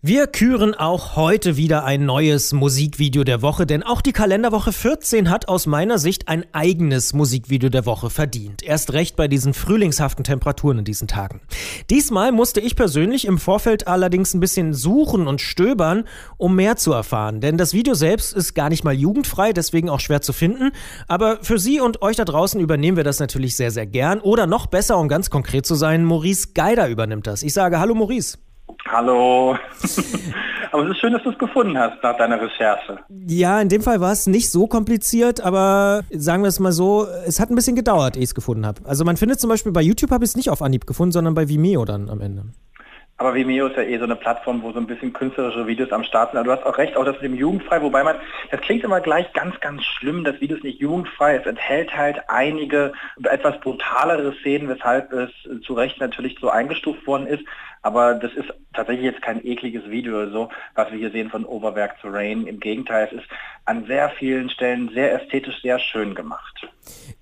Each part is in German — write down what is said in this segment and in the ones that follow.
Wir küren auch heute wieder ein neues Musikvideo der Woche, denn auch die Kalenderwoche 14 hat aus meiner Sicht ein eigenes Musikvideo der Woche verdient. Erst recht bei diesen frühlingshaften Temperaturen in diesen Tagen. Diesmal musste ich persönlich im Vorfeld allerdings ein bisschen suchen und stöbern, um mehr zu erfahren, denn das Video selbst ist gar nicht mal jugendfrei, deswegen auch schwer zu finden, aber für Sie und euch da draußen übernehmen wir das natürlich sehr, sehr gern oder noch besser, um ganz konkret zu sein, Maurice Geider übernimmt das. Ich sage Hallo Maurice. Hallo. aber es ist schön, dass du es gefunden hast nach deiner Recherche. Ja, in dem Fall war es nicht so kompliziert, aber sagen wir es mal so, es hat ein bisschen gedauert, ehe ich es gefunden habe. Also man findet zum Beispiel bei YouTube habe ich es nicht auf Anhieb gefunden, sondern bei Vimeo dann am Ende. Aber Vimeo ist ja eh so eine Plattform, wo so ein bisschen künstlerische Videos am Start sind. Aber du hast auch recht, auch das mit dem jugendfrei, wobei man, das klingt immer gleich ganz, ganz schlimm, das Video ist nicht jugendfrei. Es enthält halt einige etwas brutalere Szenen, weshalb es zu Recht natürlich so eingestuft worden ist. Aber das ist tatsächlich jetzt kein ekliges Video oder so, was wir hier sehen von Oberwerk zu Rain. Im Gegenteil, es ist an sehr vielen Stellen sehr ästhetisch, sehr schön gemacht.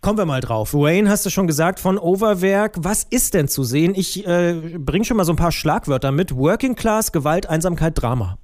Kommen wir mal drauf. Wayne, hast du schon gesagt, von Overwerk. Was ist denn zu sehen? Ich äh, bringe schon mal so ein paar Schlagwörter mit. Working Class, Gewalt, Einsamkeit, Drama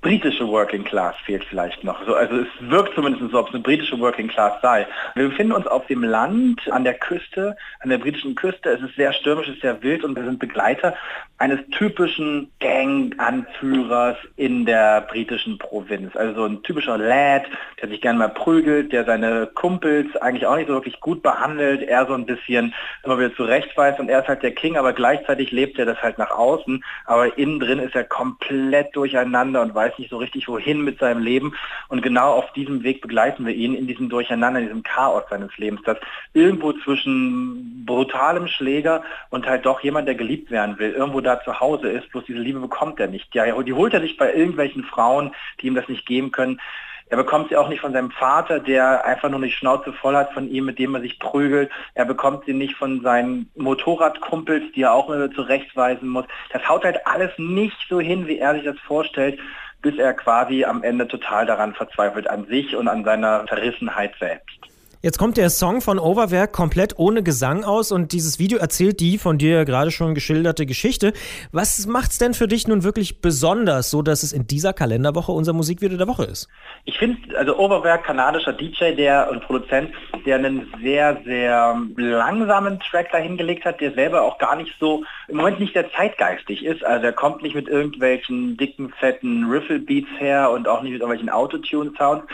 britische Working Class fehlt vielleicht noch. So, also es wirkt zumindest so, ob es eine britische Working Class sei. Wir befinden uns auf dem Land, an der Küste, an der britischen Küste. Es ist sehr stürmisch, es ist sehr wild und wir sind Begleiter eines typischen Gang-Anführers in der britischen Provinz. Also so ein typischer Lad, der sich gerne mal prügelt, der seine Kumpels eigentlich auch nicht so wirklich gut behandelt, er so ein bisschen immer wieder zurechtweist und er ist halt der King, aber gleichzeitig lebt er das halt nach außen, aber innen drin ist er komplett durcheinander und weiß weiß nicht so richtig wohin mit seinem Leben. Und genau auf diesem Weg begleiten wir ihn in diesem Durcheinander, in diesem Chaos seines Lebens, das irgendwo zwischen brutalem Schläger und halt doch jemand, der geliebt werden will, irgendwo da zu Hause ist, bloß diese Liebe bekommt er nicht. Ja, die holt er sich bei irgendwelchen Frauen, die ihm das nicht geben können. Er bekommt sie auch nicht von seinem Vater, der einfach nur die Schnauze voll hat von ihm, mit dem er sich prügelt. Er bekommt sie nicht von seinen Motorradkumpels, die er auch immer zurechtweisen muss. Das haut halt alles nicht so hin, wie er sich das vorstellt bis er quasi am Ende total daran verzweifelt, an sich und an seiner Verrissenheit selbst. Jetzt kommt der Song von Overwerk komplett ohne Gesang aus und dieses Video erzählt die von dir gerade schon geschilderte Geschichte. Was macht's denn für dich nun wirklich besonders, so dass es in dieser Kalenderwoche unser Musikvideo der Woche ist? Ich finde, also Overwerk, kanadischer DJ der und Produzent, der einen sehr, sehr langsamen Track dahingelegt hat, der selber auch gar nicht so, im Moment nicht sehr zeitgeistig ist. Also er kommt nicht mit irgendwelchen dicken, fetten Riffle-Beats her und auch nicht mit irgendwelchen Autotune-Sounds,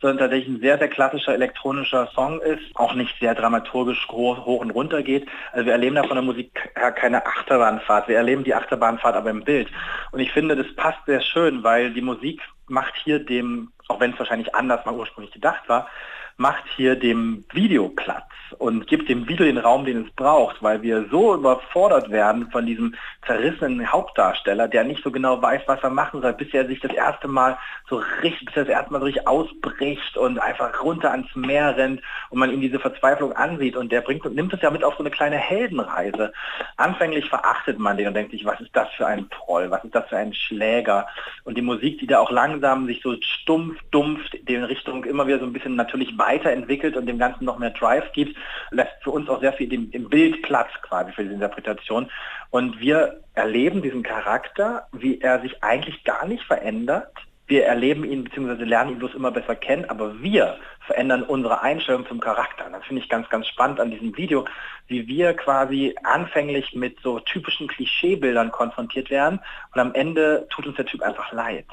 sondern tatsächlich ein sehr, sehr klassischer elektronischer Song ist, auch nicht sehr dramaturgisch hoch, und runter geht. Also wir erleben da von der Musik her keine Achterbahnfahrt. Wir erleben die Achterbahnfahrt aber im Bild. Und ich finde, das passt sehr schön, weil die Musik macht hier dem, auch wenn es wahrscheinlich anders mal ursprünglich gedacht war, macht hier dem Video Platz und gibt dem Video den Raum, den es braucht, weil wir so überfordert werden von diesem zerrissenen Hauptdarsteller, der nicht so genau weiß, was er machen soll, bis er sich das erste Mal so richtig, bis er das erste Mal so richtig ausbricht und einfach runter ans Meer rennt und man ihm diese Verzweiflung ansieht und der bringt und nimmt es ja mit auf so eine kleine Heldenreise. Anfänglich verachtet man den und denkt sich, was ist das für ein Troll, was ist das für ein Schläger und die Musik, die da auch langsam sich so stumpf, dumpft, in Richtung immer wieder so ein bisschen natürlich weiterentwickelt und dem Ganzen noch mehr Drive gibt, lässt für uns auch sehr viel im, Bild Platz quasi für diese Interpretation. Und wir erleben diesen Charakter, wie er sich eigentlich gar nicht verändert. Wir erleben ihn bzw. lernen ihn bloß immer besser kennen, aber wir verändern unsere Einstellung zum Charakter. Das finde ich ganz, ganz spannend an diesem Video, wie wir quasi anfänglich mit so typischen Klischeebildern konfrontiert werden und am Ende tut uns der Typ einfach leid.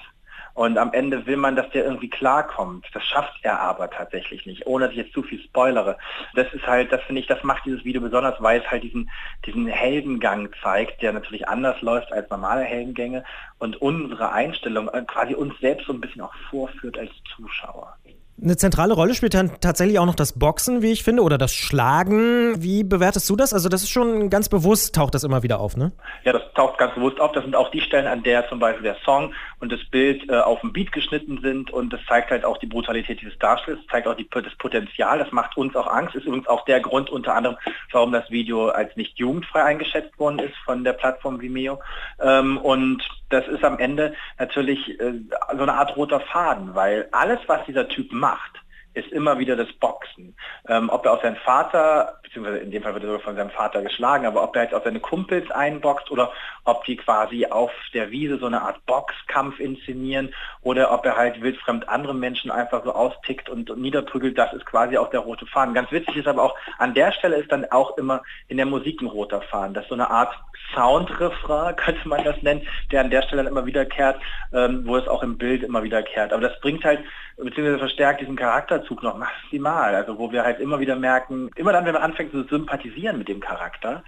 Und am Ende will man, dass der irgendwie klarkommt. Das schafft er aber tatsächlich nicht, ohne dass ich jetzt zu viel spoilere. Das ist halt, das finde ich, das macht dieses Video besonders, weil es halt diesen, diesen Heldengang zeigt, der natürlich anders läuft als normale Heldengänge und unsere Einstellung äh, quasi uns selbst so ein bisschen auch vorführt als Zuschauer. Eine zentrale Rolle spielt dann tatsächlich auch noch das Boxen, wie ich finde, oder das Schlagen. Wie bewertest du das? Also das ist schon ganz bewusst, taucht das immer wieder auf, ne? Ja, das taucht ganz bewusst auf. Das sind auch die Stellen, an der zum Beispiel der Song und das Bild äh, auf dem Beat geschnitten sind und das zeigt halt auch die Brutalität dieses Darstellers, zeigt auch die, das Potenzial, das macht uns auch Angst, ist übrigens auch der Grund unter anderem, warum das Video als nicht jugendfrei eingeschätzt worden ist von der Plattform Vimeo. Ähm, und das ist am Ende natürlich äh, so eine Art roter Faden, weil alles, was dieser Typ macht, ist immer wieder das Boxen. Ähm, ob er auf seinen Vater, beziehungsweise in dem Fall wird er sogar von seinem Vater geschlagen, aber ob er jetzt auf seine Kumpels einboxt oder ob die quasi auf der Wiese so eine Art Boxkampf inszenieren oder ob er halt wildfremd andere Menschen einfach so austickt und, und niederprügelt, das ist quasi auch der rote Faden. Ganz witzig ist aber auch, an der Stelle ist dann auch immer in der Musik ein roter Faden. Das ist so eine Art Soundrefrain, könnte man das nennen, der an der Stelle dann immer wiederkehrt, ähm, wo es auch im Bild immer wiederkehrt. Aber das bringt halt, beziehungsweise verstärkt diesen Charakterzug noch maximal. Also wo wir halt immer wieder merken, immer dann, wenn man anfängt zu sympathisieren mit dem Charakter,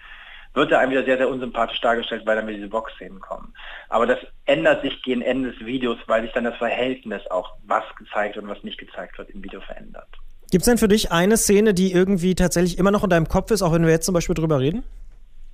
wird er einem wieder sehr, sehr unsympathisch dargestellt, weil dann wieder diese Boxszenen kommen. Aber das ändert sich gegen Ende des Videos, weil sich dann das Verhältnis auch, was gezeigt und was nicht gezeigt wird, im Video verändert. Gibt es denn für dich eine Szene, die irgendwie tatsächlich immer noch in deinem Kopf ist, auch wenn wir jetzt zum Beispiel drüber reden?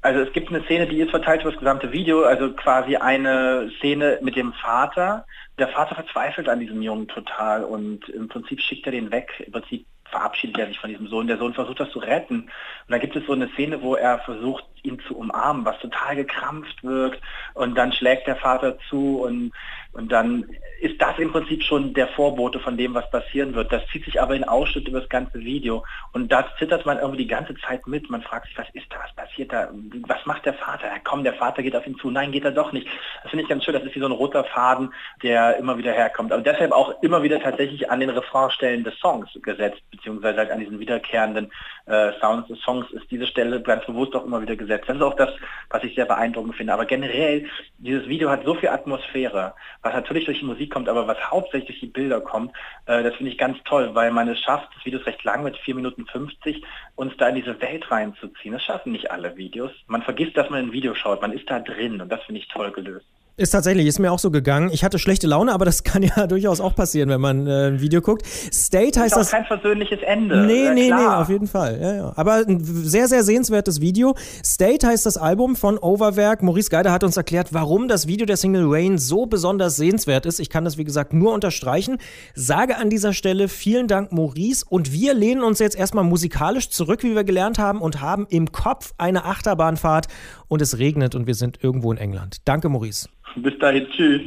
Also es gibt eine Szene, die ist verteilt über das gesamte Video, also quasi eine Szene mit dem Vater. Der Vater verzweifelt an diesem Jungen total und im Prinzip schickt er den weg. Im Prinzip verabschiedet er sich von diesem Sohn. Der Sohn versucht das zu retten. Und da gibt es so eine Szene, wo er versucht, ihn zu umarmen, was total gekrampft wirkt. Und dann schlägt der Vater zu und, und dann ist das im Prinzip schon der Vorbote von dem, was passieren wird. Das zieht sich aber in Ausschnitt über das ganze Video. Und da zittert man irgendwie die ganze Zeit mit. Man fragt sich, was ist da, was passiert da, was macht der Vater? Ja, komm, der Vater geht auf ihn zu. Nein, geht er doch nicht. Das finde ich ganz schön. Das ist wie so ein roter Faden, der immer wieder herkommt. Aber deshalb auch immer wieder tatsächlich an den Refrainstellen des Songs gesetzt, beziehungsweise halt an diesen wiederkehrenden äh, Sounds des Songs ist diese Stelle ganz bewusst auch immer wieder gesetzt. Das ist auch das, was ich sehr beeindruckend finde. Aber generell, dieses Video hat so viel Atmosphäre, was natürlich durch die Musik kommt, aber was hauptsächlich durch die Bilder kommt, äh, das finde ich ganz toll, weil man es schafft, das Video ist recht lang mit 4 Minuten 50, uns da in diese Welt reinzuziehen. Das schaffen nicht alle Videos. Man vergisst, dass man ein Video schaut, man ist da drin und das finde ich toll gelöst. Ist tatsächlich, ist mir auch so gegangen. Ich hatte schlechte Laune, aber das kann ja durchaus auch passieren, wenn man äh, ein Video guckt. State heißt ist das. kein versöhnliches Ende. Nee, ja, nee, klar. nee, auf jeden Fall. Ja, ja. Aber ein sehr, sehr sehenswertes Video. State heißt das Album von Overwerk. Maurice Geider hat uns erklärt, warum das Video der Single Rain so besonders sehenswert ist. Ich kann das, wie gesagt, nur unterstreichen. Sage an dieser Stelle vielen Dank, Maurice. Und wir lehnen uns jetzt erstmal musikalisch zurück, wie wir gelernt haben, und haben im Kopf eine Achterbahnfahrt. Und es regnet und wir sind irgendwo in England. Danke, Maurice. Bis dahin, tschüss.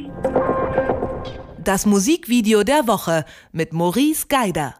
Das Musikvideo der Woche mit Maurice Geider.